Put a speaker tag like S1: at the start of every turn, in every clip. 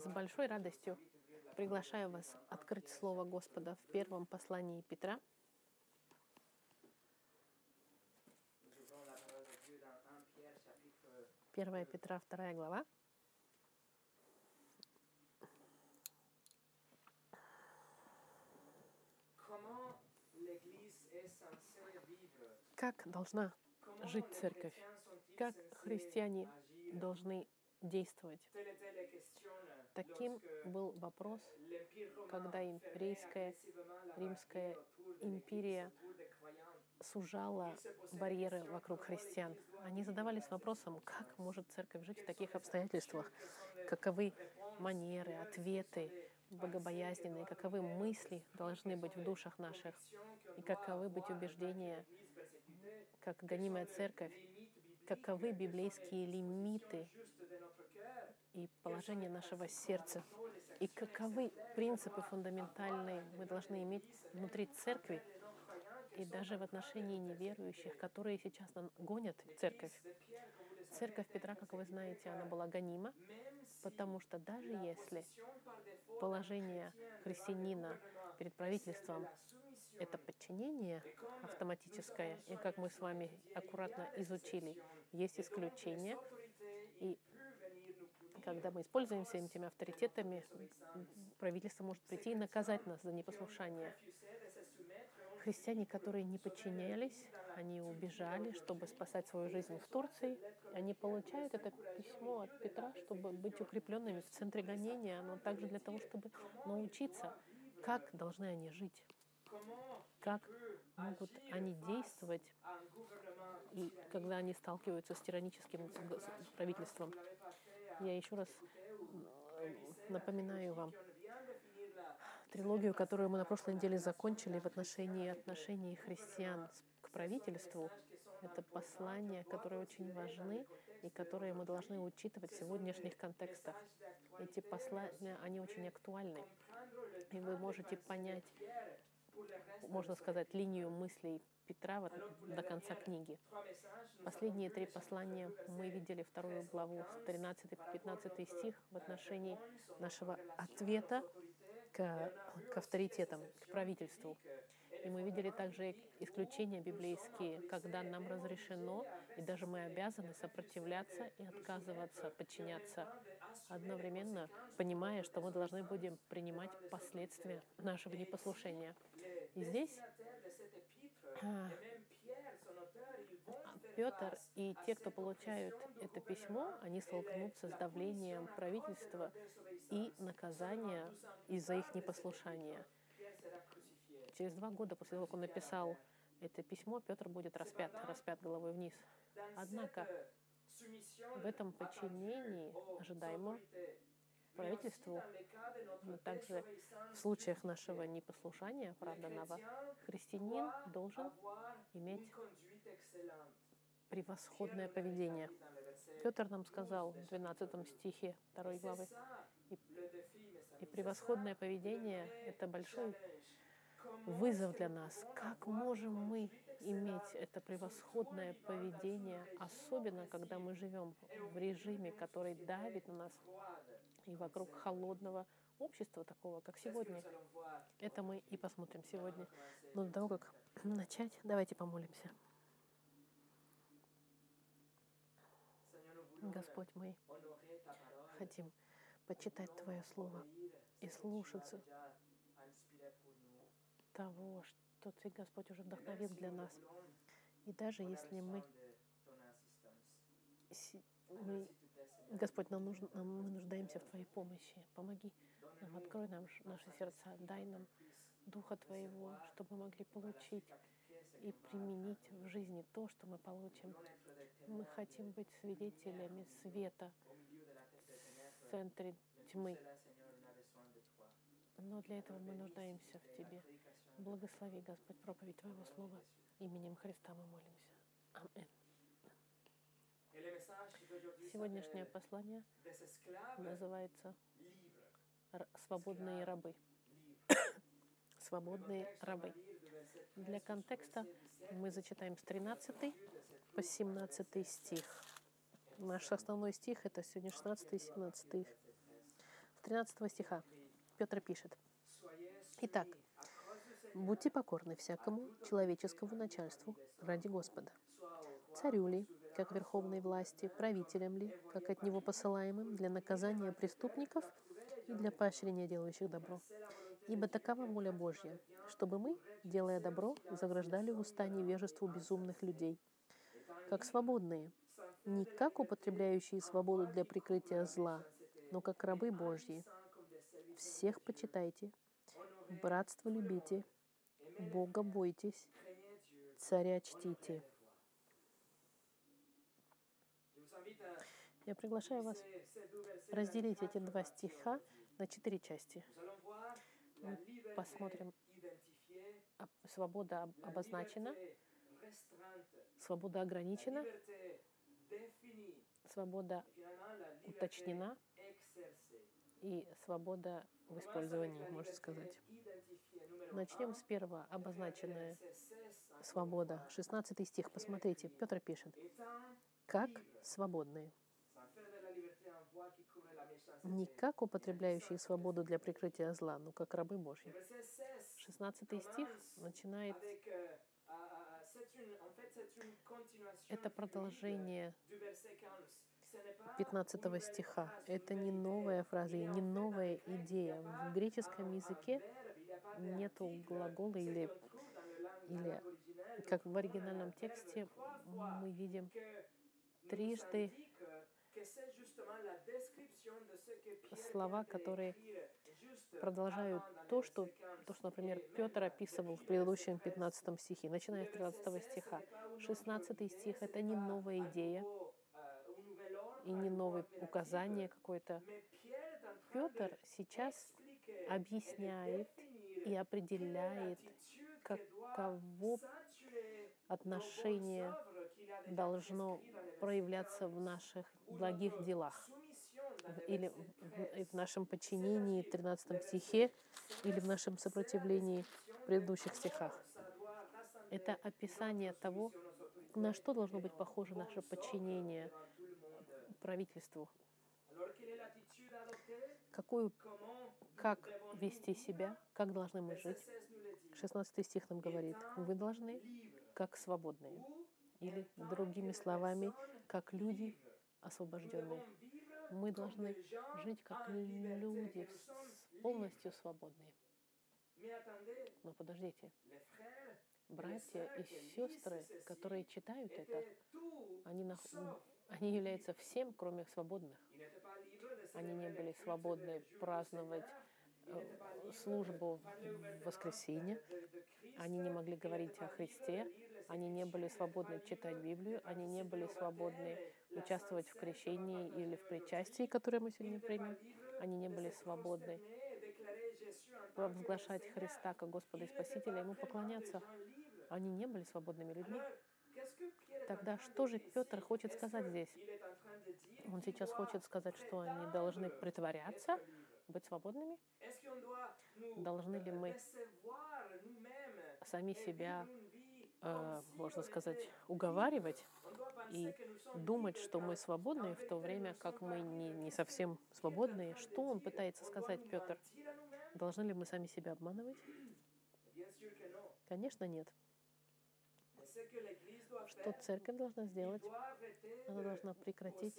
S1: С большой радостью приглашаю вас открыть Слово Господа в первом послании Петра. Первая Петра, вторая глава. Как должна жить церковь? Как христиане должны действовать? Таким был вопрос, когда империйская Римская империя сужала барьеры вокруг христиан. Они задавались вопросом, как может церковь жить в таких обстоятельствах, каковы манеры, ответы богобоязненные, каковы мысли должны быть в душах наших, и каковы быть убеждения, как гонимая церковь, каковы библейские лимиты и положение нашего сердца, и каковы принципы фундаментальные мы должны иметь внутри церкви, и даже в отношении неверующих, которые сейчас гонят церковь. Церковь Петра, как вы знаете, она была гонима, потому что даже если положение христианина перед правительством — это подчинение автоматическое, и как мы с вами аккуратно изучили, есть исключения, и когда мы используемся этими авторитетами, правительство может прийти и наказать нас за непослушание. Христиане, которые не подчинялись, они убежали, чтобы спасать свою жизнь в Турции. Они получают это письмо от Петра, чтобы быть укрепленными в центре гонения, но также для того, чтобы научиться, как должны они жить, как могут они действовать, и когда они сталкиваются с тираническим правительством. Я еще раз напоминаю вам, трилогию, которую мы на прошлой неделе закончили в отношении отношений христиан к правительству. Это послания, которые очень важны и которые мы должны учитывать в сегодняшних контекстах. Эти послания, они очень актуальны. И вы можете понять, можно сказать, линию мыслей Петра вот до конца книги. Последние три послания мы видели вторую главу, 13 по 15 стих в отношении нашего ответа к, к авторитетам, к правительству. И мы видели также исключения библейские, когда нам разрешено, и даже мы обязаны сопротивляться и отказываться, подчиняться, одновременно понимая, что мы должны будем принимать последствия нашего непослушания. И здесь а, Петр и те, кто получают это письмо, они столкнутся с давлением правительства и наказания из-за их непослушания. Через два года после того, как он написал это письмо, Петр будет распят, распят головой вниз. Однако в этом подчинении ожидаемо правительству, но также в случаях нашего непослушания, правда, оправданного, христианин должен иметь превосходное поведение. Петр нам сказал в 12 стихе 2 главы, и, и превосходное поведение — это большой вызов для нас. Как можем мы иметь это превосходное поведение, особенно когда мы живем в режиме, который давит на нас и вокруг холодного общества такого, как сегодня. Это мы и посмотрим сегодня. Но до того, как начать, давайте помолимся. Господь, мы хотим почитать Твое Слово и слушаться того, что Ты, Господь, уже вдохновил для нас. И даже если мы, мы Господь, нам нужно, нам, мы нуждаемся в Твоей помощи. Помоги нам, открой нам наши сердца, дай нам Духа Твоего, чтобы мы могли получить и применить в жизни то, что мы получим. Мы хотим быть свидетелями света в центре тьмы. Но для этого мы нуждаемся в Тебе. Благослови, Господь, проповедь Твоего Слова. Именем Христа мы молимся. Аминь. Сегодняшнее послание называется «Свободные рабы». «Свободные рабы». Для контекста мы зачитаем с 13 по 17 стих. Наш основной стих — это сегодня 16 и 17. 13 стиха Петр пишет. Итак, будьте покорны всякому человеческому начальству ради Господа. Царю ли, как верховной власти, правителям ли, как от него посылаемым для наказания преступников и для поощрения делающих добро. Ибо такова воля Божья, чтобы мы, делая добро, заграждали уста невежеству безумных людей, как свободные, не как употребляющие свободу для прикрытия зла, но как рабы Божьи. Всех почитайте, братство любите, Бога бойтесь, царя чтите. Я приглашаю вас разделить эти два стиха на четыре части. Мы посмотрим, свобода обозначена, свобода ограничена, свобода уточнена и свобода в использовании, можно сказать. Начнем с первого, обозначенная свобода. 16 стих, посмотрите, Петр пишет. Как свободные. Не как употребляющие свободу для прикрытия зла, но как рабы Божьи. 16 стих начинает это продолжение 15 стиха. Это не новая фраза, не новая идея. В греческом языке нет глагола или, или как в оригинальном тексте мы видим трижды слова, которые продолжают то, что, то, что, например, Петр описывал в предыдущем 15 стихе, начиная с 13 стиха. 16 стих — это не новая идея и не новое указание какое-то. Петр сейчас объясняет и определяет, каково отношение должно проявляться в наших благих делах или в, нашем подчинении в 13 стихе, или в нашем сопротивлении в предыдущих стихах. Это описание того, на что должно быть похоже наше подчинение правительству. Какую, как вести себя, как должны мы жить. 16 стих нам говорит, вы должны как свободные. Или другими словами, как люди освобожденные. Мы должны жить как люди, полностью свободные. Но подождите, братья и сестры, которые читают это, они, нах... они являются всем, кроме свободных. Они не были свободны праздновать э, службу в воскресенье. Они не могли говорить о Христе. Они не были свободны читать Библию. Они не были свободны участвовать в крещении или в причастии, которое мы сегодня примем. Они не были свободны провозглашать Христа как Господа и Спасителя, Ему поклоняться. Они не были свободными людьми. Тогда что же Петр хочет сказать здесь? Он сейчас хочет сказать, что они должны притворяться, быть свободными? Должны ли мы сами себя, э, можно сказать, уговаривать и думать, что мы свободны, в то время как мы не, не совсем свободные? Что он пытается сказать, Петр? Должны ли мы сами себя обманывать? Конечно, нет что церковь должна сделать? Она должна прекратить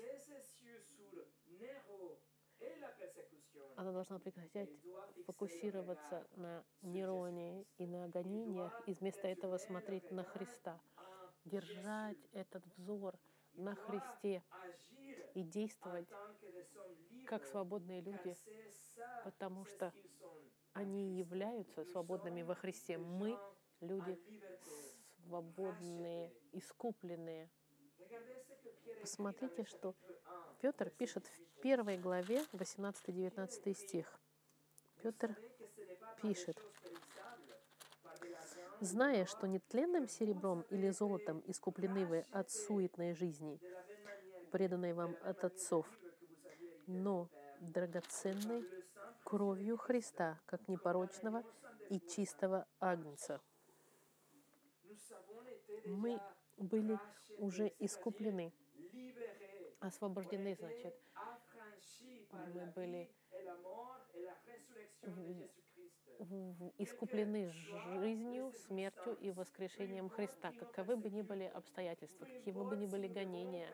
S1: она должна прекратить фокусироваться на Нероне и на гонениях, и вместо этого смотреть на Христа, держать этот взор на Христе и действовать как свободные люди, потому что они являются свободными во Христе. Мы люди свободные, искупленные. Посмотрите, что Петр пишет в первой главе, 18-19 стих. Петр пишет, «Зная, что не тленным серебром или золотом искуплены вы от суетной жизни, преданной вам от отцов, но драгоценной кровью Христа, как непорочного и чистого агнца, мы были уже искуплены, освобождены, значит, мы были искуплены жизнью, смертью и воскрешением Христа. Каковы бы ни были обстоятельства, какие бы ни были гонения,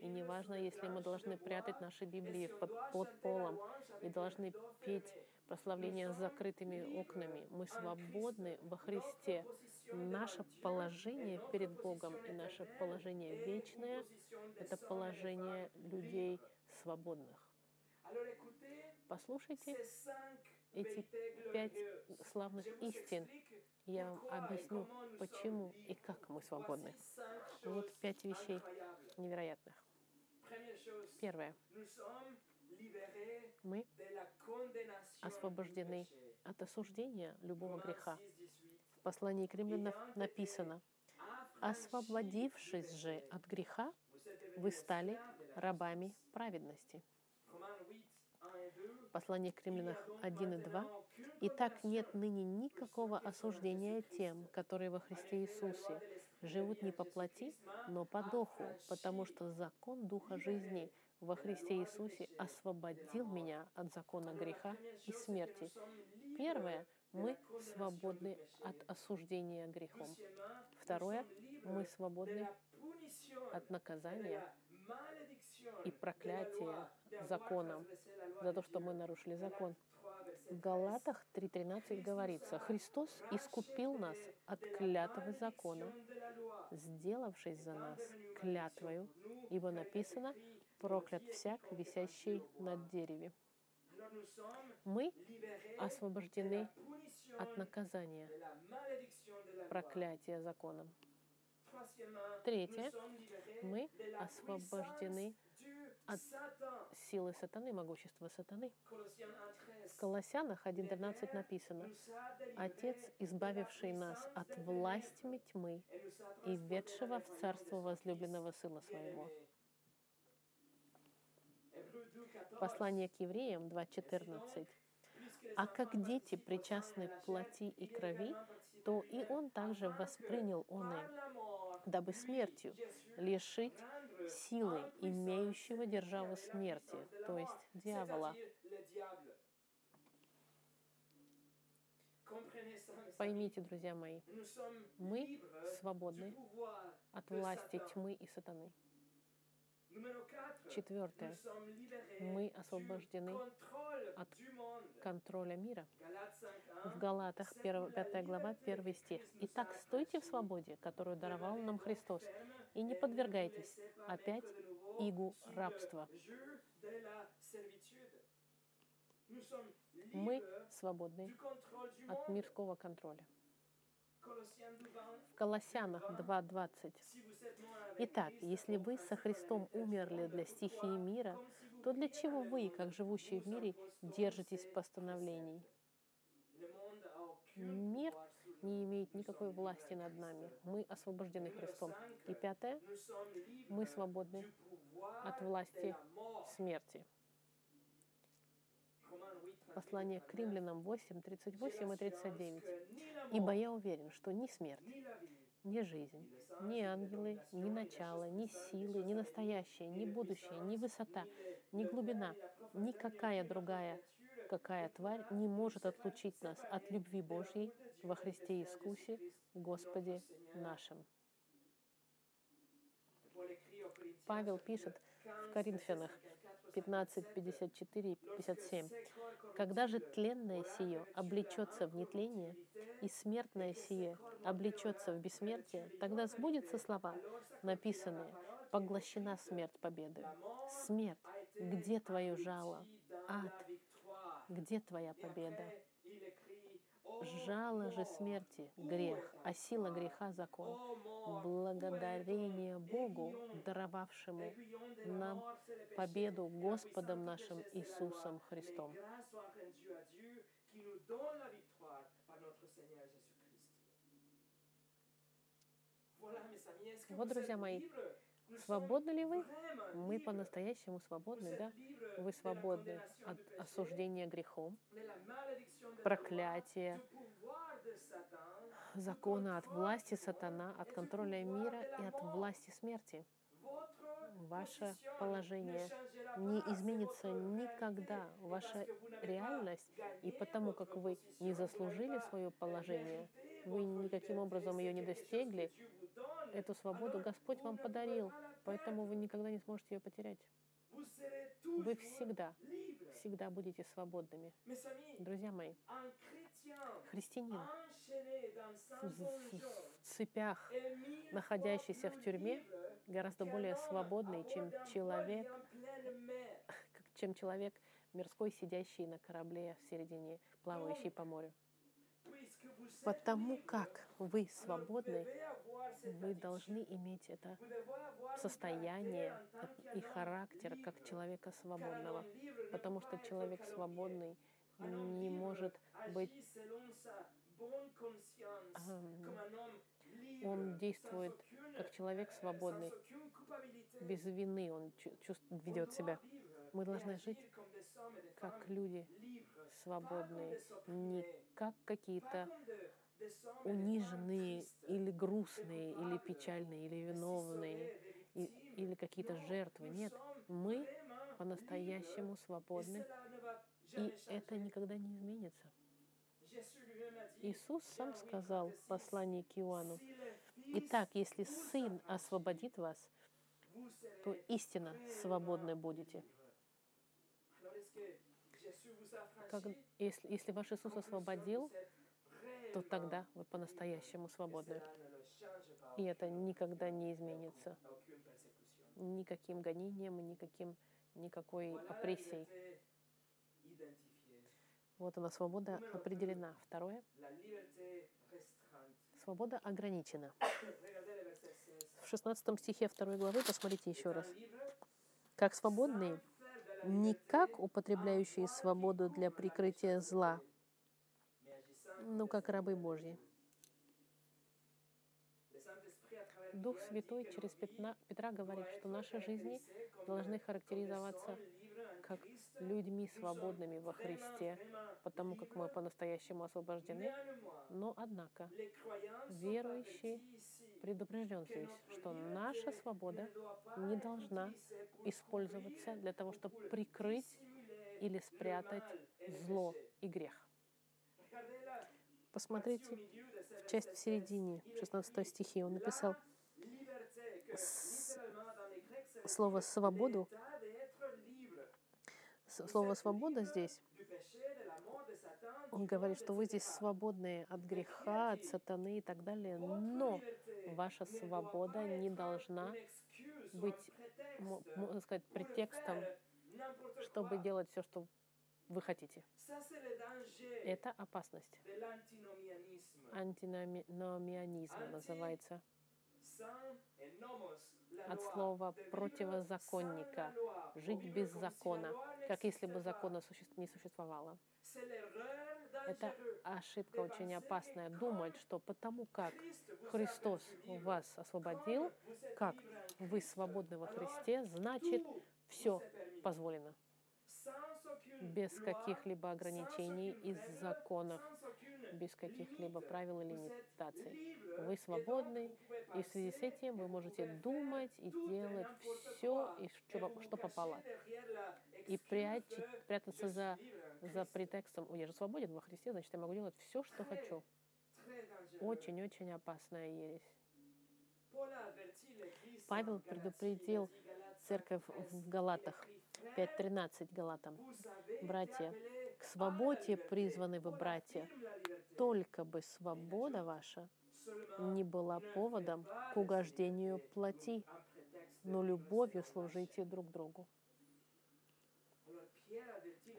S1: и неважно, если мы должны прятать наши Библии под, под полом и должны петь прославление с закрытыми окнами. Мы свободны во Христе. Наше положение перед Богом и наше положение вечное — это положение людей свободных. Послушайте эти пять славных истин. Я вам объясню, почему и как мы свободны. Вот пять вещей невероятных. Первое. Мы освобождены от осуждения любого греха. Послании к римлянам написано, «Освободившись же от греха, вы стали рабами праведности». Послание к римлянам 1 и 2. «Итак, нет ныне никакого осуждения тем, которые во Христе Иисусе живут не по плоти, но по духу, потому что закон Духа жизни во Христе Иисусе освободил меня от закона греха и смерти». Первое, мы свободны от осуждения грехом. Второе, мы свободны от наказания и проклятия законом за то, что мы нарушили закон. В Галатах 3.13 говорится, «Христос искупил нас от клятвы закона, сделавшись за нас клятвою, ибо написано, проклят всяк, висящий над дереве». Мы освобождены от наказания, проклятия законом. Третье. Мы освобождены от силы сатаны, могущества сатаны. В Колоссянах 1.13 написано, «Отец, избавивший нас от власти тьмы и ведшего в царство возлюбленного Сына Своего». Послание к евреям 2.14. «А как дети причастны к плоти и крови, то и он также воспринял он и, дабы смертью лишить силы, имеющего державу смерти, то есть дьявола. Поймите, друзья мои, мы свободны от власти тьмы и сатаны. Четвертое. Мы освобождены от контроля мира. В Галатах 1, 5 глава, 1 стих. «Итак, стойте в свободе, которую даровал нам Христос, и не подвергайтесь опять игу рабства». Мы свободны от мирского контроля. В Колоссянах 2.20. Итак, если вы со Христом умерли для стихии мира, то для чего вы, как живущие в мире, держитесь постановлений? Мир не имеет никакой власти над нами. Мы освобождены Христом. И пятое, мы свободны от власти смерти. Послание к римлянам 8, 38 и 39. «Ибо я уверен, что ни смерть, ни жизнь, ни ангелы, ни начало, ни силы, ни настоящее, ни будущее, ни высота, ни глубина, никакая другая какая тварь не может отлучить нас от любви Божьей во Христе Иисусе, Господе нашим. Павел пишет в Коринфянах 15, 54 и 57. «Когда же тленное сие облечется в нетление, и смертное сие облечется в бессмертие, тогда сбудется слова, написанные, поглощена смерть победы. Смерть, где твое жало? Ад, где твоя победа? Жало же смерти — грех, а сила греха — закон. Благодарение Богу, даровавшему нам победу Господом нашим Иисусом Христом. Вот, друзья мои, свободны ли вы? Мы по-настоящему свободны, да? Вы свободны от осуждения грехом, проклятия, закона от власти сатана, от контроля мира и от власти смерти. ваше положение не изменится никогда. Ваша реальность, и потому как вы не заслужили свое положение, вы никаким образом ее не достигли, эту свободу Господь вам подарил, поэтому вы никогда не сможете ее потерять. Вы всегда, всегда будете свободными. Друзья мои, христианин в, цепях, находящийся в тюрьме, гораздо более свободный, чем человек, чем человек мирской, сидящий на корабле в середине, плавающий по морю. Потому как вы свободны, вы должны иметь это состояние и характер как человека свободного. Потому что человек свободный не может быть... Он действует как человек свободный, без вины он чувствует, ведет себя. Мы должны жить как люди свободные, не как какие-то униженные или грустные, или печальные, или виновные, или какие-то жертвы. Нет, мы по-настоящему свободны, и это никогда не изменится. Иисус сам сказал в послании к Иоанну, «Итак, если Сын освободит вас, то истинно свободны будете». Как, если, если ваш Иисус освободил, то тогда вы по-настоящему свободны. И это никогда не изменится. Никаким гонением, никаким, никакой опрессией. Вот она, свобода определена. Второе. Свобода ограничена. В 16 стихе 2 главы, посмотрите еще раз. Как свободные, не как употребляющие свободу для прикрытия зла, но как рабы Божьи. Дух Святой через Петра говорит, что наши жизни должны характеризоваться как людьми свободными во Христе, потому как мы по-настоящему освобождены. Но, однако, верующий предупрежден здесь, что наша свобода не должна использоваться для того, чтобы прикрыть или спрятать зло и грех. Посмотрите в часть в середине, 16 стихи, он написал слово «свободу». Слово «свобода» здесь он говорит, что вы здесь свободны от греха, от сатаны и так далее, но ваша свобода не должна быть, можно сказать, претекстом, чтобы делать все, что вы хотите. Это опасность. Антиномианизм называется. От слова противозаконника. Жить без закона, как если бы закона не существовало. Это ошибка очень опасная. Думать, что потому как Христос вас освободил, как вы свободны во Христе, значит, все позволено. Без каких-либо ограничений из законов, без каких-либо правил или лимитаций. Вы свободны, и в связи с этим вы можете думать и делать все, и что, что попало. И прячь, прятаться за за претекстом «Ой, я же свободен во Христе, значит, я могу делать все, что хочу». Очень-очень опасная ересь. Павел предупредил церковь в Галатах, 5.13 Галатам. «Братья, к свободе призваны вы, братья, только бы свобода ваша не была поводом к угождению плоти, но любовью служите друг другу».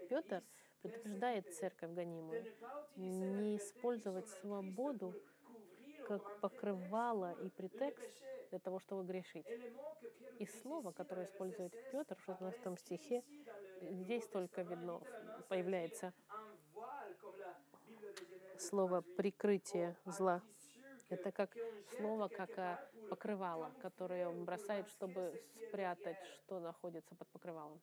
S1: Петр предупреждает церковь гонимую не использовать свободу как покрывало и претекст для того, чтобы грешить. И слово, которое использует Петр в 16 стихе, здесь только видно, появляется слово «прикрытие зла». Это как слово, как покрывало, которое он бросает, чтобы спрятать, что находится под покрывалом.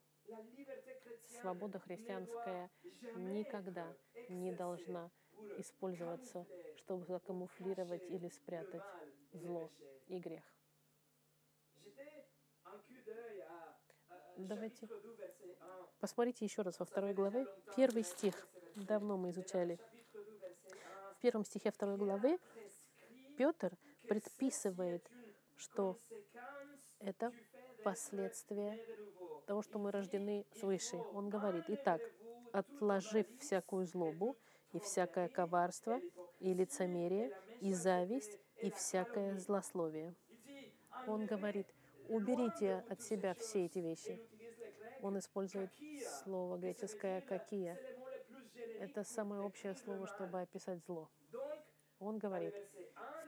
S1: Свобода христианская никогда не должна использоваться, чтобы закамуфлировать или спрятать зло и грех. Давайте посмотрите еще раз во второй главе. Первый стих. Давно мы изучали. В первом стихе второй главы Петр предписывает, что это последствия того, что мы рождены свыше. Он говорит, итак, отложив всякую злобу и всякое коварство и лицемерие и зависть и всякое злословие. Он говорит, уберите от себя все эти вещи. Он использует слово греческое «какие». Это самое общее слово, чтобы описать зло. Он говорит,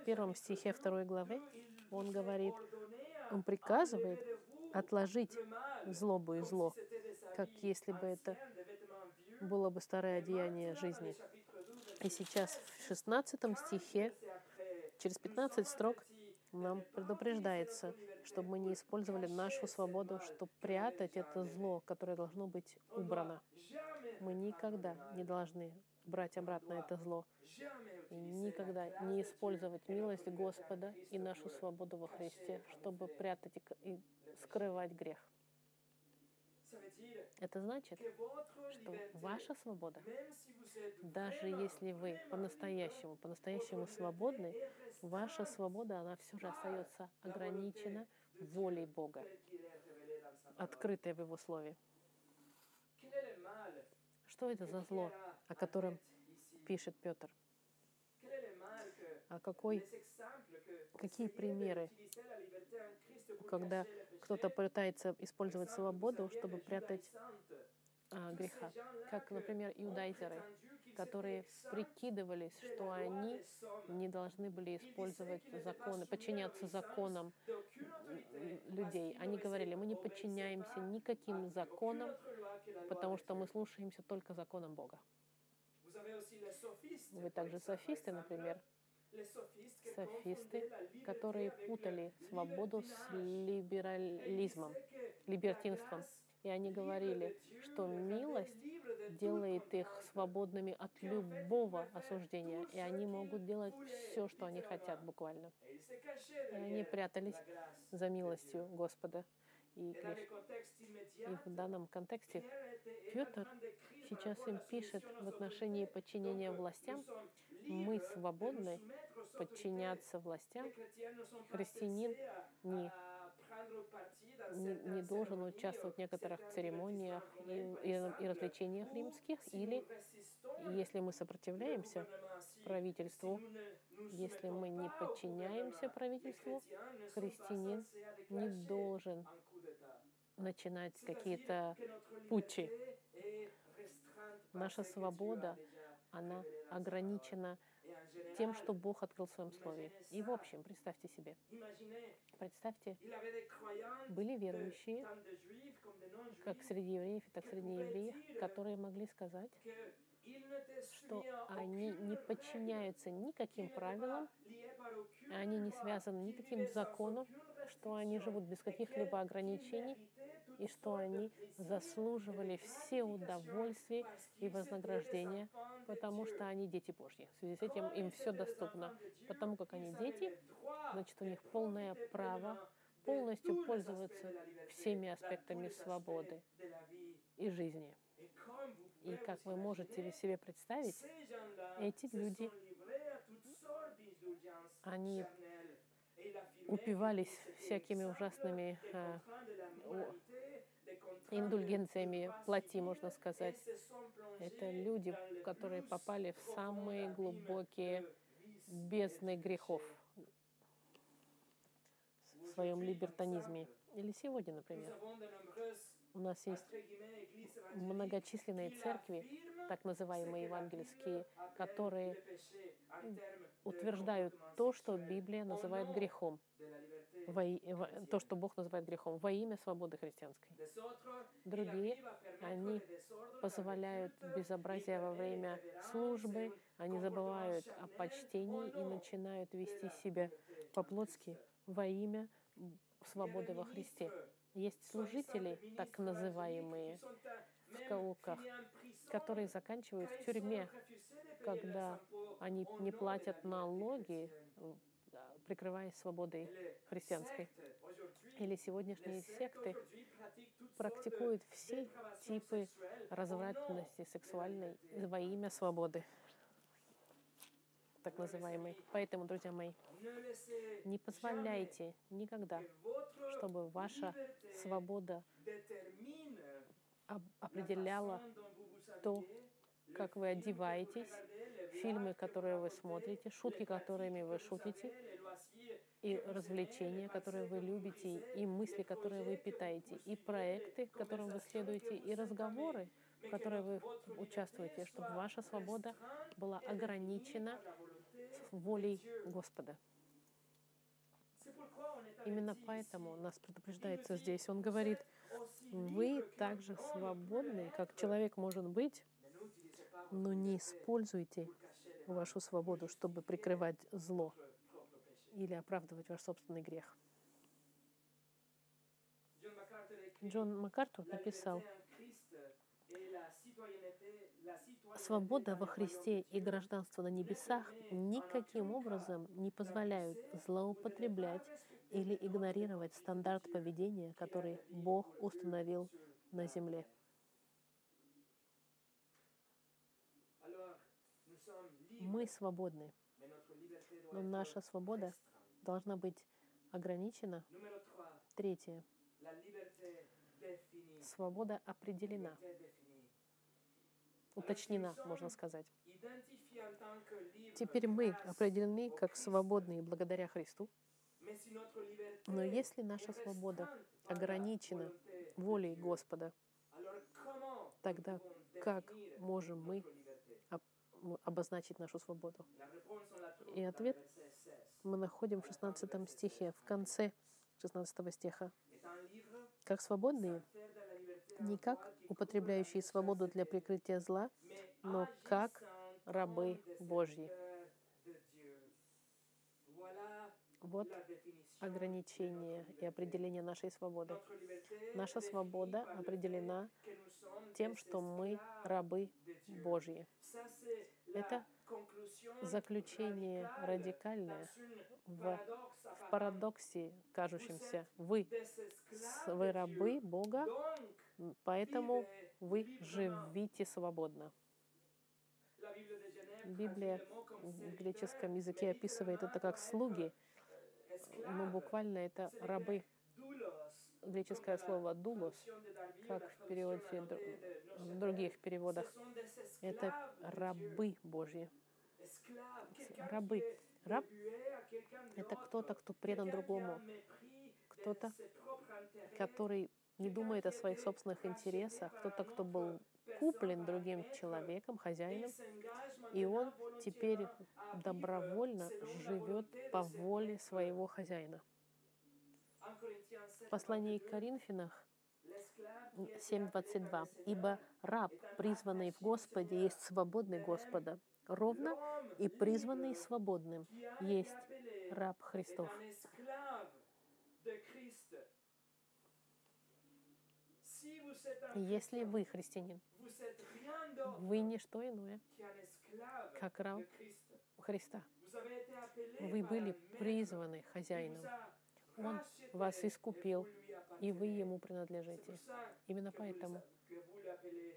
S1: в первом стихе второй главы, он говорит, он приказывает отложить злобу и зло, как если бы это было бы старое одеяние жизни. И сейчас в 16 стихе, через 15 строк, нам предупреждается, чтобы мы не использовали нашу свободу, чтобы прятать это зло, которое должно быть убрано. Мы никогда не должны брать обратно это зло и никогда не использовать милость Господа и нашу свободу во Христе, чтобы прятать и скрывать грех. Это значит, что ваша свобода, даже если вы по-настоящему, по-настоящему свободны, ваша свобода, она все же остается ограничена волей Бога, открытой в Его Слове. Что это за зло, о котором пишет Петр? А какой, какие примеры, когда кто-то пытается использовать свободу, чтобы прятать а, греха? Как, например, иудайзеры, которые прикидывались, что они не должны были использовать законы, подчиняться законам людей. Они говорили, мы не подчиняемся никаким законам, потому что мы слушаемся только законам Бога. Вы также софисты, например, софисты, которые путали свободу с либерализмом, либертинством. И они говорили, что милость делает их свободными от любого осуждения, и они могут делать все, что они хотят буквально. И они прятались за милостью Господа и. И в данном контексте Петр сейчас им пишет в отношении подчинения властям, мы свободны подчиняться властям. Христианин не, не, не должен участвовать в некоторых церемониях и, и, и развлечениях римских, или если мы сопротивляемся правительству, если мы не подчиняемся правительству, христианин не должен начинать какие-то путчи. Наша свобода, она ограничена тем, что Бог открыл в своем слове. И в общем, представьте себе, представьте, были верующие, как среди евреев, так среди неевреев, которые могли сказать, что они не подчиняются никаким правилам, они не связаны никаким законом, что они живут без каких-либо ограничений, и что они заслуживали все удовольствия и вознаграждения, потому что они дети Божьи. В связи с этим им все доступно. Потому как они дети, значит, у них полное право полностью пользоваться всеми аспектами свободы и жизни. И как вы можете себе представить, эти люди, они упивались всякими ужасными э, индульгенциями плоти, можно сказать. Это люди, которые попали в самые глубокие бездны грехов в своем либертонизме. Или сегодня, например. У нас есть многочисленные церкви, так называемые евангельские, которые утверждают то, что Библия называет грехом во, то, что Бог называет грехом, во имя свободы христианской. Другие, они позволяют безобразие во время службы, они забывают о почтении и начинают вести себя по-плотски во имя свободы во Христе. Есть служители, так называемые, в кавычках, которые заканчивают в тюрьме, когда они не платят налоги прикрываясь свободой христианской. Или сегодняшние секты практикуют все типы развратности сексуальной во имя свободы, так называемой. Поэтому, друзья мои, не позволяйте никогда, чтобы ваша свобода определяла то, как вы одеваетесь, фильмы, которые вы смотрите, шутки, которыми вы шутите, и развлечения, которые вы любите, и мысли, которые вы питаете, и проекты, которым вы следуете, и разговоры, в которые вы участвуете, чтобы ваша свобода была ограничена волей Господа. Именно поэтому нас предупреждается здесь. Он говорит, вы также свободны, как человек может быть, но не используйте вашу свободу, чтобы прикрывать зло или оправдывать ваш собственный грех. Джон Маккартур написал, Свобода во Христе и гражданство на небесах никаким образом не позволяют злоупотреблять или игнорировать стандарт поведения, который Бог установил на земле. Мы свободны, но наша свобода должна быть ограничена. Третье. Свобода определена, уточнена, можно сказать. Теперь мы определены как свободные благодаря Христу. Но если наша свобода ограничена волей Господа, тогда как можем мы обозначить нашу свободу? И ответ мы находим в 16 стихе, в конце 16 стиха. Как свободные, не как употребляющие свободу для прикрытия зла, но как рабы Божьи. Вот ограничение и определение нашей свободы. Наша свобода определена тем, что мы рабы Божьи. Это заключение радикальное в, в парадоксе кажущемся. Вы, вы рабы Бога, поэтому вы живите свободно. Библия в греческом языке описывает это как слуги, но буквально это рабы. Греческое слово «дулос», как в переводе в других переводах, это рабы Божьи. Рабы. Раб — это кто-то, кто предан другому, кто-то, который не думает о своих собственных интересах, кто-то, кто был куплен другим человеком, хозяином, и он теперь добровольно живет по воле своего хозяина. В послании к Коринфянах 7.22. «Ибо раб, призванный в Господе, есть свободный Господа, ровно и призванный свободным есть раб Христов». Если вы христианин, вы не что иное, как раб Христа. Вы были призваны хозяином. Он вас искупил, и вы ему принадлежите. Именно поэтому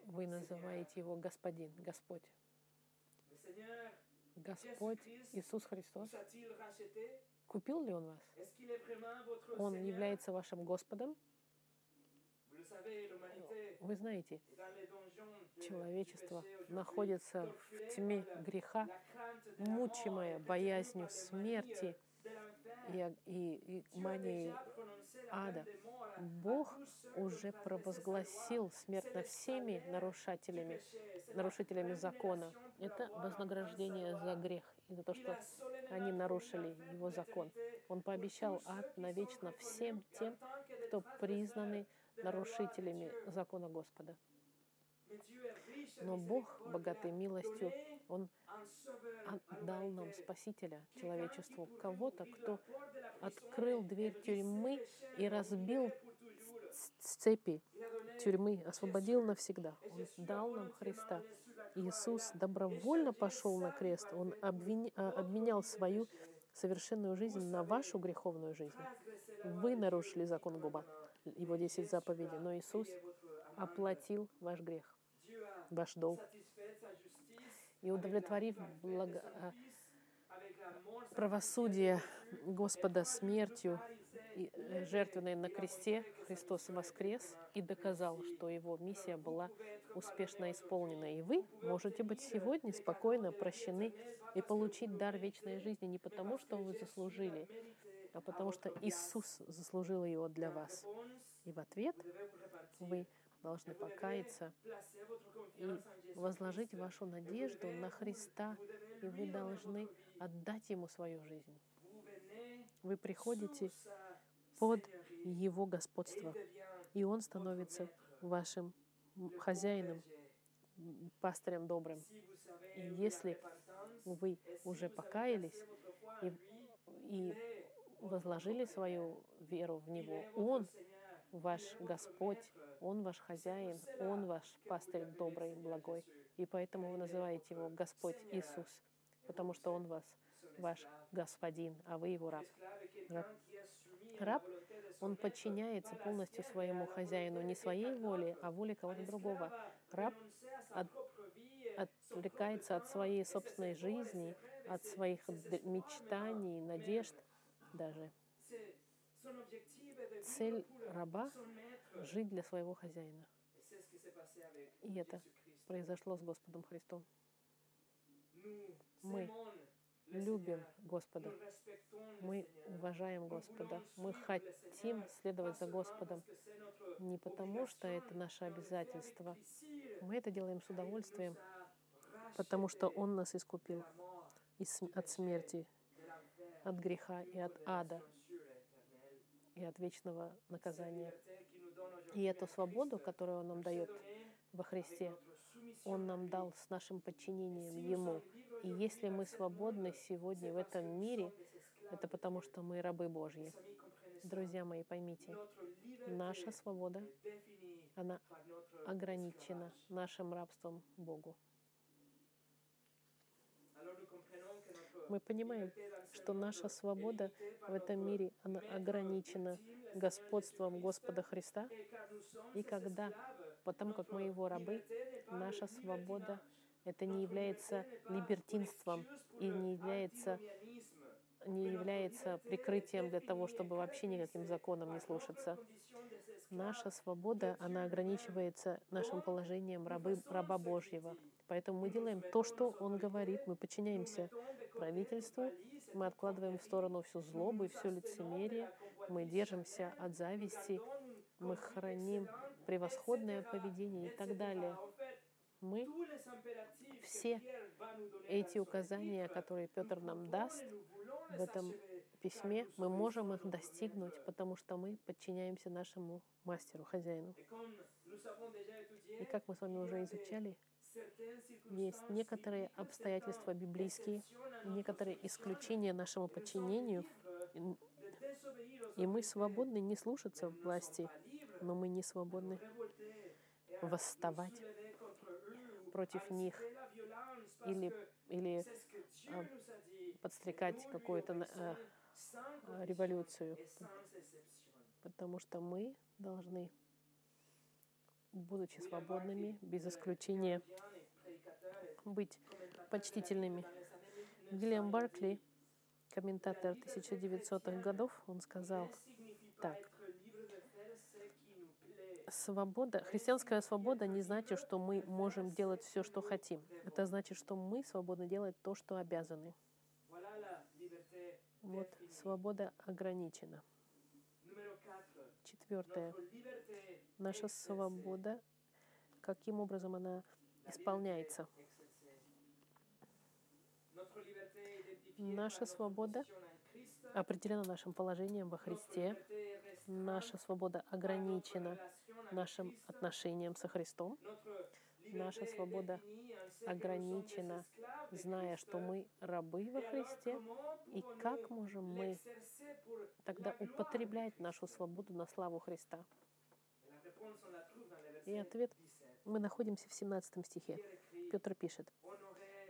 S1: вы называете его Господин, Господь. Господь Иисус Христос. Купил ли Он вас? Он является вашим Господом? Вы знаете, человечество находится в тьме греха, мучимое боязнью смерти и, и, и манией ада. Бог уже провозгласил смерть над всеми нарушателями, нарушителями закона. Это вознаграждение за грех и за то, что они нарушили его закон. Он пообещал ад навечно всем тем, кто признаны нарушителями закона Господа. Но Бог, богатый милостью, Он отдал нам Спасителя человечеству, кого-то, кто открыл дверь тюрьмы и разбил цепи тюрьмы, освободил навсегда. Он дал нам Христа. Иисус добровольно пошел на крест. Он а, обменял свою совершенную жизнь на вашу греховную жизнь. Вы нарушили закон Губа, его 10 заповедей, но Иисус оплатил ваш грех, ваш долг. И удовлетворив благо... А, правосудие Господа смертью и э, жертвенной на кресте, Христос воскрес и доказал, что его миссия была успешно исполнена. И вы можете быть сегодня спокойно прощены и получить дар вечной жизни не потому, что вы заслужили, а потому что Иисус заслужил его для вас. И в ответ вы должны покаяться и возложить вашу надежду на Христа, и вы должны отдать Ему свою жизнь. Вы приходите под Его господство, и Он становится вашим хозяином, пастырем добрым. И если вы уже покаялись и, и возложили свою веру в Него, Он ваш Господь, Он ваш хозяин, Он ваш пастырь добрый, благой. И поэтому вы называете Его Господь Иисус, потому что Он вас, ваш Господин, а вы Его раб. Раб, раб он подчиняется полностью своему хозяину, не своей воле, а воле кого-то другого. Раб от, отвлекается от своей собственной жизни, от своих мечтаний, надежд даже. Цель раба — жить для своего хозяина. И это произошло с Господом Христом. Мы любим Господа, мы уважаем Господа, мы хотим следовать за Господом не потому, что это наше обязательство. Мы это делаем с удовольствием, потому что Он нас искупил от смерти, от греха и от ада и от вечного наказания. И эту свободу, которую Он нам дает во Христе, Он нам дал с нашим подчинением Ему. И если мы свободны сегодня в этом мире, это потому, что мы рабы Божьи. Друзья мои, поймите, наша свобода, она ограничена нашим рабством Богу. Мы понимаем, что наша свобода в этом мире, она ограничена господством Господа Христа. И когда, потому как мы Его рабы, наша свобода это не является либертинством и не является не является прикрытием для того, чтобы вообще никаким законам не слушаться. Наша свобода, она ограничивается нашим положением рабы, раба Божьего. Поэтому мы делаем то, что Он говорит, мы подчиняемся правительству, мы откладываем в сторону всю злобу и все лицемерие, мы держимся от зависти, мы храним превосходное поведение и так далее. Мы все эти указания, которые Петр нам даст в этом письме, мы можем их достигнуть, потому что мы подчиняемся нашему мастеру, хозяину. И как мы с вами уже изучали, есть некоторые обстоятельства библейские, некоторые исключения нашему подчинению, и мы свободны не слушаться власти, но мы не свободны восставать против них или, или а, подстрекать какую-то а, а, революцию, потому что мы должны будучи свободными, без исключения, быть почтительными. Вильям Баркли, комментатор 1900-х годов, он сказал так. Свобода, христианская свобода не значит, что мы можем делать все, что хотим. Это значит, что мы свободны делать то, что обязаны. Вот свобода ограничена. Четвертое. Наша свобода, каким образом она исполняется. Наша свобода определена нашим положением во Христе. Наша свобода ограничена нашим отношением со Христом. Наша свобода ограничена, зная, что мы рабы во Христе. И как можем мы тогда употреблять нашу свободу на славу Христа? И ответ мы находимся в 17 стихе. Петр пишет,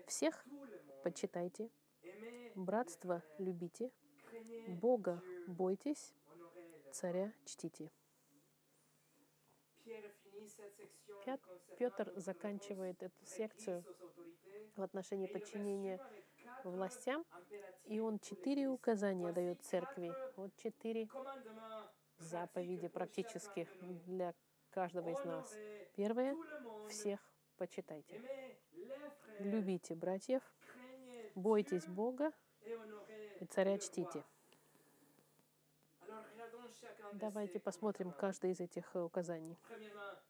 S1: «Всех почитайте Братство любите, Бога бойтесь, царя чтите. Петр заканчивает эту секцию в отношении подчинения властям, и он четыре указания дает церкви. Вот четыре заповеди практически для каждого из нас. Первое — всех почитайте. Любите братьев, бойтесь Бога и царя чтите. Давайте посмотрим каждое из этих указаний.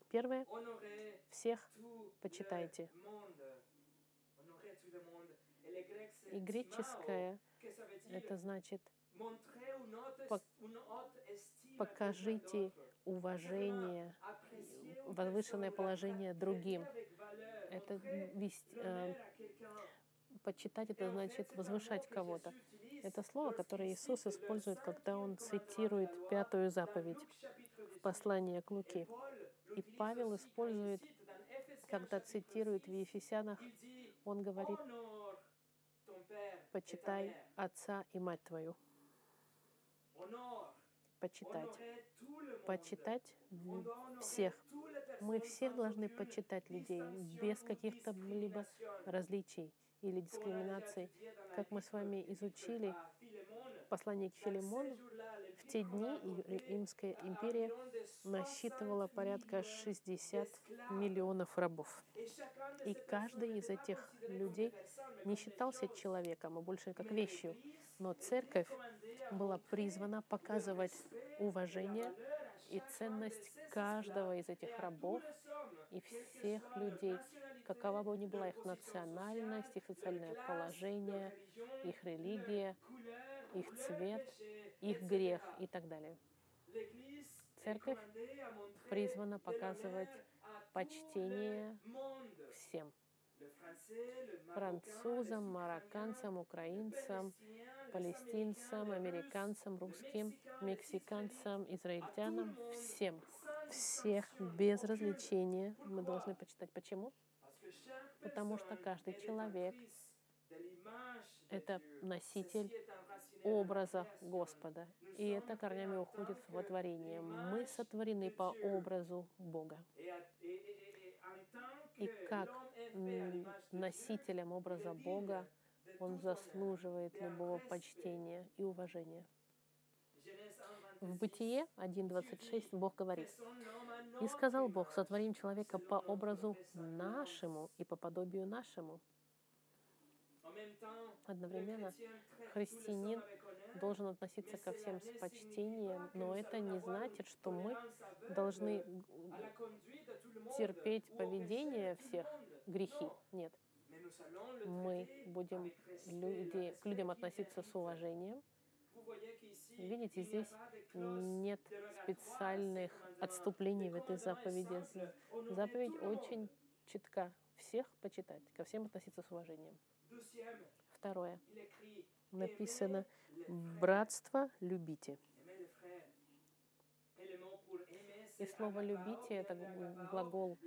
S1: Первое — всех почитайте. И греческое — это значит покажите уважение, возвышенное положение другим. Это вести, э, почитать это значит возвышать кого-то. Это слово, которое Иисус использует, когда Он цитирует пятую заповедь в послании к Луке. И Павел использует, когда цитирует в Ефесянах, он говорит, почитай отца и мать твою. Почитать. Почитать всех. Мы всех должны почитать людей без каких-то либо различий или дискриминации. Как мы с вами изучили в послании к Филимону, в те дни Римская империя насчитывала порядка 60 миллионов рабов. И каждый из этих людей не считался человеком, а больше как вещью. Но церковь была призвана показывать уважение и ценность каждого из этих рабов и всех людей, какова бы ни была их национальность, их социальное положение, их религия, их цвет, их грех и так далее. Церковь призвана показывать почтение всем французам, марокканцам, украинцам, палестинцам, американцам, русским, мексиканцам, израильтянам, всем. Всех без развлечения мы должны почитать. Почему? Потому что каждый человек — это носитель образа Господа. И это корнями уходит во творение. Мы сотворены по образу Бога. И как носителем образа Бога он заслуживает любого почтения и уважения. В Бытие 1.26 Бог говорит, «И сказал Бог, сотворим человека по образу нашему и по подобию нашему». Одновременно христианин должен относиться ко всем с почтением, но это не значит, что мы должны терпеть поведение всех, грехи. Нет. Мы будем люди, к людям относиться с уважением. Видите, здесь нет специальных отступлений в этой заповеди. Заповедь очень четка. Всех почитать, ко всем относиться с уважением. Второе. Написано «братство любите». И слово «любите» — это глагол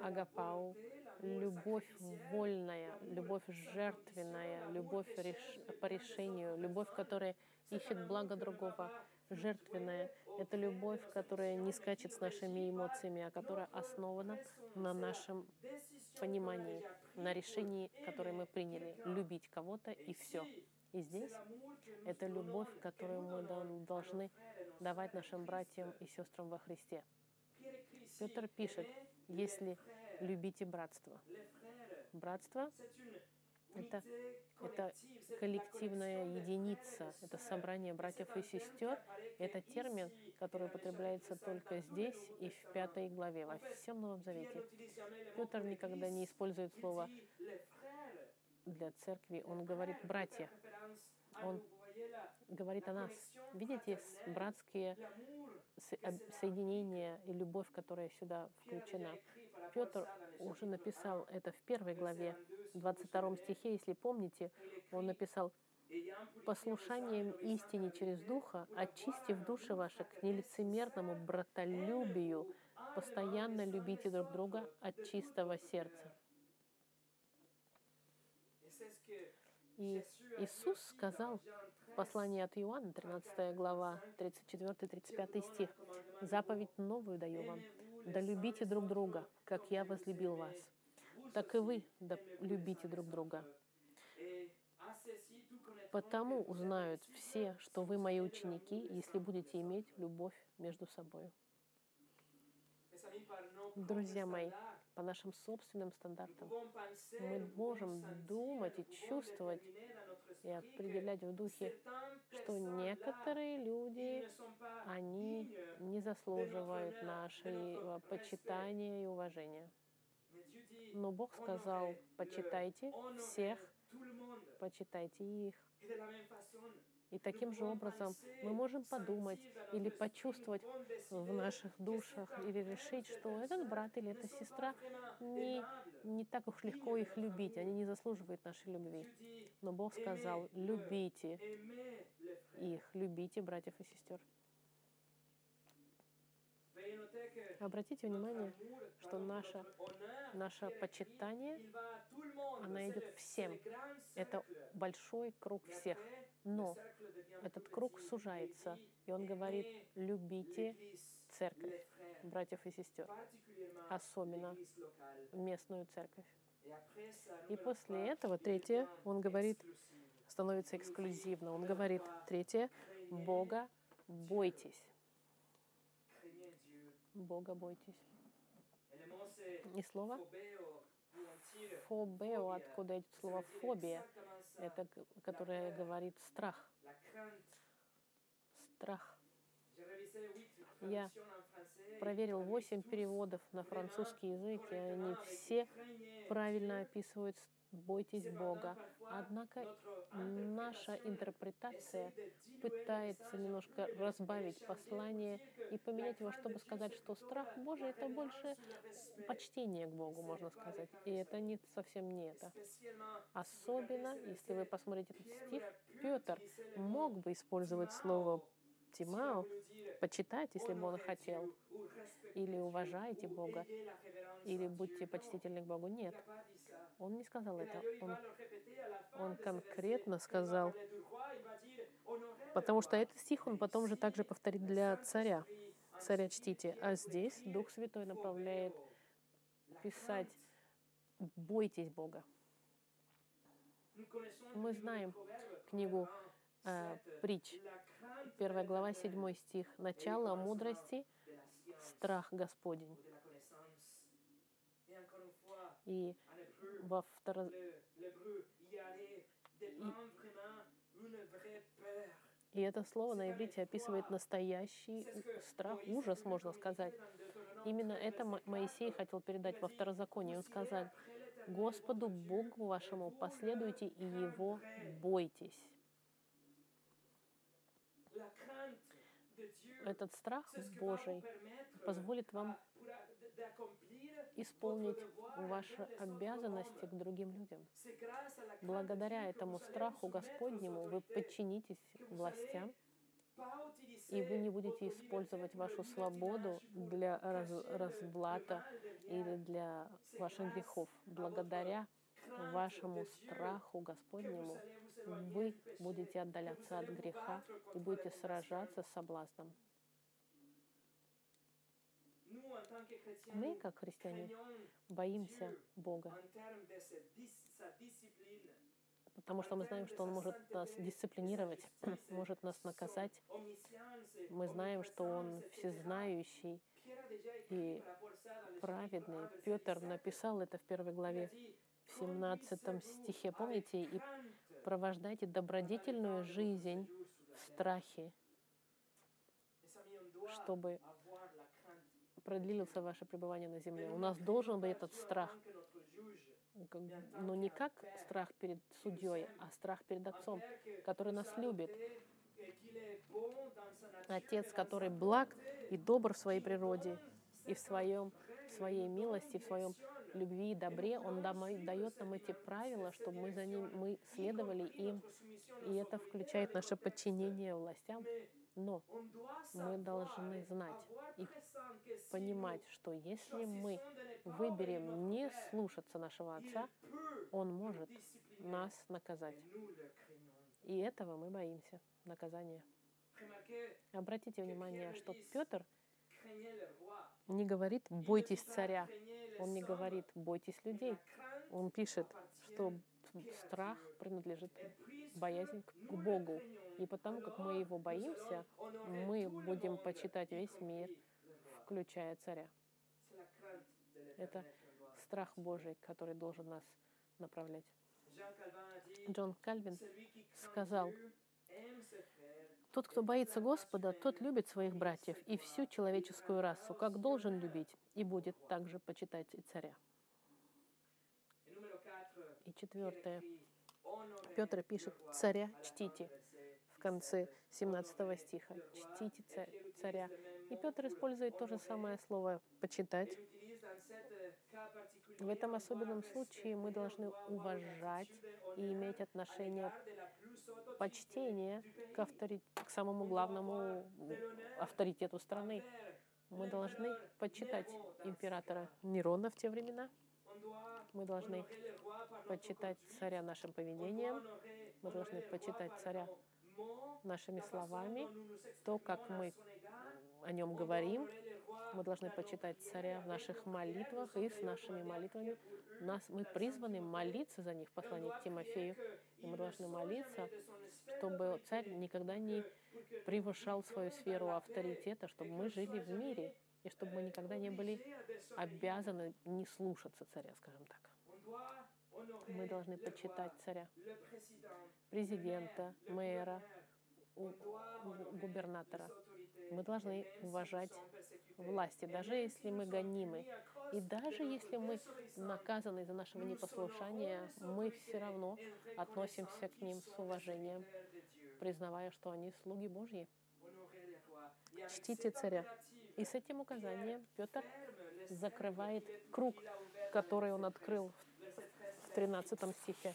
S1: агапау, любовь вольная, любовь жертвенная, любовь реш... по решению, любовь, которая ищет благо другого, жертвенная. Это любовь, которая не скачет с нашими эмоциями, а которая основана на нашем понимании, на решении, которое мы приняли, любить кого-то и все. И здесь это любовь, которую мы должны давать нашим братьям и сестрам во Христе. Петр пишет, если любите братство. Братство — это, это коллективная единица, это собрание братьев и сестер. Это термин, который употребляется только здесь и в пятой главе, во всем Новом Завете. Петр никогда не использует слово для церкви, он говорит «братья». Он говорит о нас. Видите братские соединения и любовь, которая сюда включена. Петр уже написал это в первой главе, в 22 стихе, если помните, он написал послушанием истине через Духа, очистив души ваши к нелицемерному братолюбию, постоянно любите друг друга от чистого сердца. И Иисус сказал в послании от Иоанна, 13 глава, 34-35 стих, «Заповедь новую даю вам, да любите друг друга, как я возлюбил вас, так и вы да любите друг друга. Потому узнают все, что вы мои ученики, если будете иметь любовь между собой. Друзья мои, по нашим собственным стандартам мы можем думать и чувствовать и определять в духе, что некоторые люди, они не заслуживают нашего почитания и уважения. Но Бог сказал, почитайте всех, почитайте их. И таким же образом мы можем подумать или почувствовать в наших душах, или решить, что этот брат или эта сестра не, не так уж легко их любить, они не заслуживают нашей любви. Но Бог сказал, любите их, любите братьев и сестер. Обратите внимание, что наше, наше почитание, она идет всем. Это большой круг всех. Но этот круг сужается, и он говорит, любите церковь, братьев и сестер, особенно местную церковь. И после этого, третье, он говорит, становится эксклюзивно. Он говорит, третье, Бога бойтесь. Бога бойтесь. И слово? Фобео, откуда идет слово фобия, это которое говорит страх. Страх. Я проверил восемь переводов на французский язык, и они все правильно описывают бойтесь Бога. Однако наша интерпретация пытается немножко разбавить послание и поменять его, чтобы сказать, что страх Божий — это больше почтение к Богу, можно сказать. И это не совсем не это. Особенно, если вы посмотрите этот стих, Петр мог бы использовать слово Тимау, почитать, если бы он хотел, или уважайте Бога, или будьте почтительны к Богу. Нет. Он не сказал это. Он, он конкретно сказал, потому что этот стих он потом же также повторит для царя. Царя чтите. А здесь Дух Святой направляет писать «Бойтесь Бога». Мы знаем книгу э, притч, первая глава, седьмой стих. «Начало мудрости — страх Господень». И во второ... И это слово на иврите описывает настоящий страх, ужас, можно сказать. Именно это Моисей хотел передать во второзаконии. Он сказал, Господу Богу вашему последуйте и Его бойтесь. Этот страх Божий позволит вам исполнить ваши обязанности к другим людям. Благодаря этому страху Господнему вы подчинитесь властям, и вы не будете использовать вашу свободу для раз, развлата или для ваших грехов. Благодаря вашему страху Господнему вы будете отдаляться от греха и будете сражаться с соблазном. Мы, как христиане, боимся Бога, потому что мы знаем, что Он может нас дисциплинировать, может нас наказать. Мы знаем, что Он всезнающий и праведный. Петр написал это в первой главе, в 17 стихе, помните? И провождайте добродетельную жизнь в страхе, чтобы продлился ваше пребывание на земле. У нас должен быть этот страх. Но не как страх перед судьей, а страх перед Отцом, который нас любит. Отец, который благ и добр в своей природе, и в своем, в своей милости, в своем любви и добре, Он дает нам эти правила, чтобы мы за ним мы следовали им. И это включает наше подчинение властям. Но мы должны знать и понимать, что если мы выберем не слушаться нашего Отца, Он может нас наказать. И этого мы боимся, наказания. Обратите внимание, что Петр не говорит «бойтесь царя», он не говорит «бойтесь людей». Он пишет, что страх принадлежит боязнь к Богу. И потому как мы его боимся, мы будем почитать весь мир, включая царя. Это страх Божий, который должен нас направлять. Джон Кальвин сказал, тот, кто боится Господа, тот любит своих братьев и всю человеческую расу, как должен любить, и будет также почитать и царя. И четвертое. Петр пишет, царя чтите в конце 17 стиха. Чтите царя. И Петр использует то же самое слово «почитать». В этом особенном случае мы должны уважать и иметь отношение почтения к, авторит... к самому главному авторитету страны. Мы должны почитать императора Нерона в те времена. Мы должны почитать царя нашим поведением. Мы должны почитать царя нашими словами, то, как мы о нем говорим. Мы должны почитать царя в наших молитвах и с нашими молитвами. Нас, мы призваны молиться за них в послании к Тимофею. И мы должны молиться, чтобы царь никогда не превышал свою сферу авторитета, чтобы мы жили в мире, и чтобы мы никогда не были обязаны не слушаться царя, скажем так. Мы должны почитать царя, президента, мэра, губернатора. Мы должны уважать власти, даже если мы гонимы. И даже если мы наказаны за нашего непослушания, мы все равно относимся к ним с уважением, признавая, что они слуги Божьи. Чтите царя. И с этим указанием Петр закрывает круг, который он открыл в 13 стихе.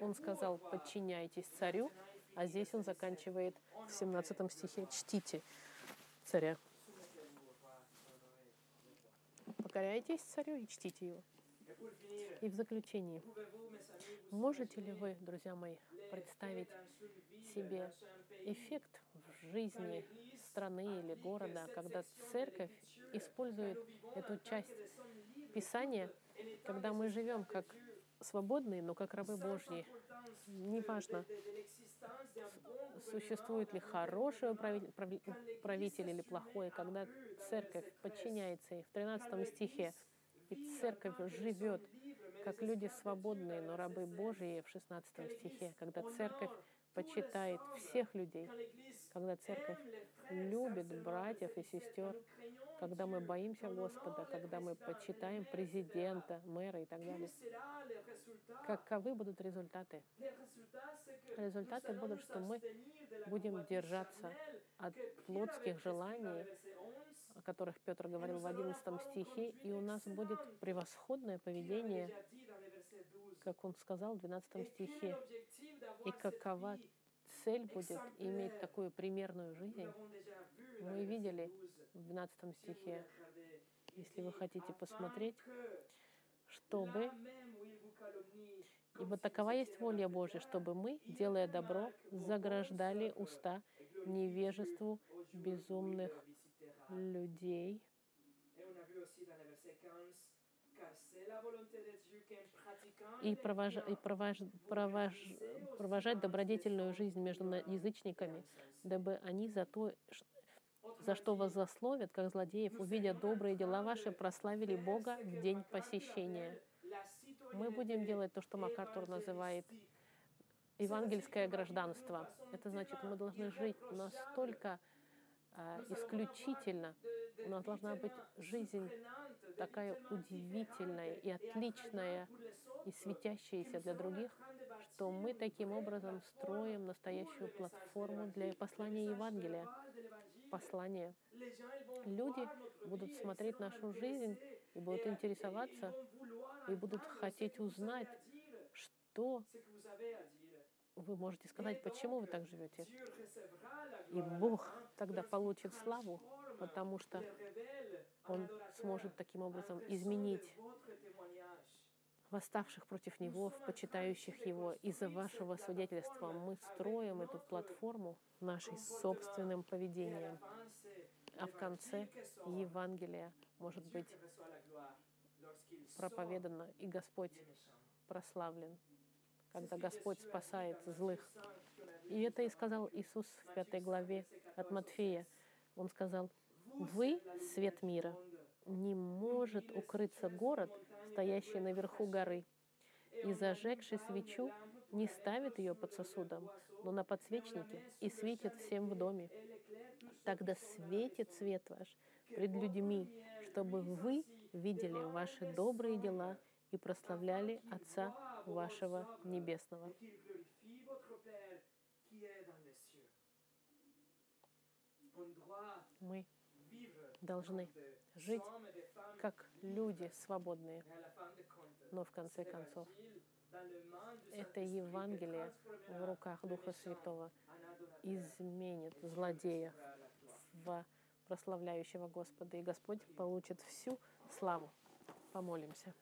S1: Он сказал, подчиняйтесь царю, а здесь он заканчивает в 17 стихе, чтите царя. Покоряйтесь царю и чтите его. И в заключении, можете ли вы, друзья мои, представить себе эффект жизни страны или города, когда церковь использует эту часть Писания, когда мы живем как свободные, но как рабы Божьи. Неважно, существует ли хороший правитель или плохой, когда церковь подчиняется ей. В 13 стихе и церковь живет как люди свободные, но рабы Божьи в 16 стихе, когда церковь почитает всех людей, когда церковь любит братьев и сестер, когда мы боимся Господа, когда мы почитаем президента, мэра и так далее. Каковы будут результаты? Результаты будут, что мы будем держаться от плотских желаний, о которых Петр говорил в 11 стихе, и у нас будет превосходное поведение, как он сказал в 12 стихе. И какова цель будет иметь такую примерную жизнь? Мы видели в 12 стихе, если вы хотите посмотреть, чтобы Ибо такова есть воля Божья, чтобы мы, делая добро, заграждали уста невежеству безумных людей. И, провож, и провож, провож, провожать добродетельную жизнь между язычниками, дабы они за то, за что вас засловят, как злодеев, увидя добрые дела ваши, прославили Бога в день посещения. Мы будем делать то, что МакАртур называет евангельское гражданство. Это значит, мы должны жить настолько э, исключительно, у нас должна быть жизнь такая удивительная и отличная, и светящаяся для других, что мы таким образом строим настоящую платформу для послания Евангелия. Послание. Люди будут смотреть нашу жизнь и будут интересоваться и будут хотеть узнать, что вы можете сказать, почему вы так живете. И Бог тогда получит славу, потому что Он сможет таким образом изменить восставших против Него, почитающих Его. Из-за вашего свидетельства мы строим эту платформу нашей собственным поведением. А в конце Евангелия может быть проповедано, и Господь прославлен, когда Господь спасает злых. И это и сказал Иисус в пятой главе от Матфея. Он сказал, «Вы — свет мира. Не может укрыться город, стоящий наверху горы, и, зажегший свечу, не ставит ее под сосудом, но на подсвечнике и светит всем в доме. Тогда светит свет ваш пред людьми, чтобы вы видели ваши добрые дела и прославляли Отца вашего Небесного. Мы должны жить как люди свободные. Но в конце концов, это Евангелие в руках Духа Святого изменит злодея в прославляющего Господа, и Господь получит всю славу. Помолимся.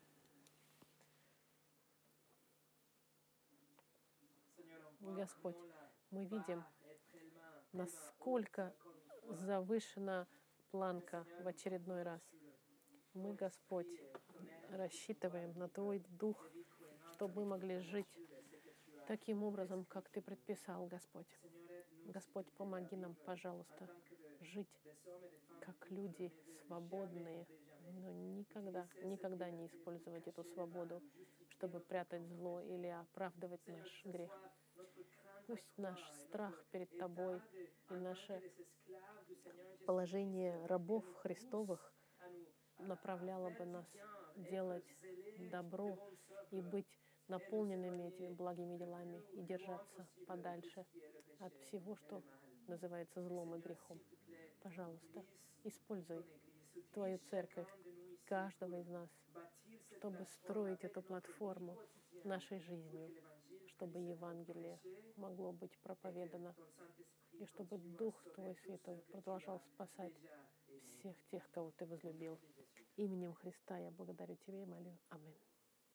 S1: Господь, мы видим, насколько завышена планка в очередной раз. Мы, Господь, рассчитываем на Твой Дух, чтобы мы могли жить таким образом, как Ты предписал, Господь. Господь, помоги нам, пожалуйста, жить как люди свободные, но никогда, никогда не использовать эту свободу, чтобы прятать зло или оправдывать наш грех. Пусть наш страх перед Тобой и наше положение рабов Христовых направляло бы нас делать добро и быть наполненными этими благими делами и держаться подальше от всего, что называется злом и грехом. Пожалуйста, используй Твою церковь, каждого из нас, чтобы строить эту платформу нашей жизнью, чтобы Евангелие могло быть проповедано, и чтобы Дух Твой Святой продолжал спасать всех тех, кого Ты возлюбил. Именем Христа я благодарю Тебя и молю. Аминь.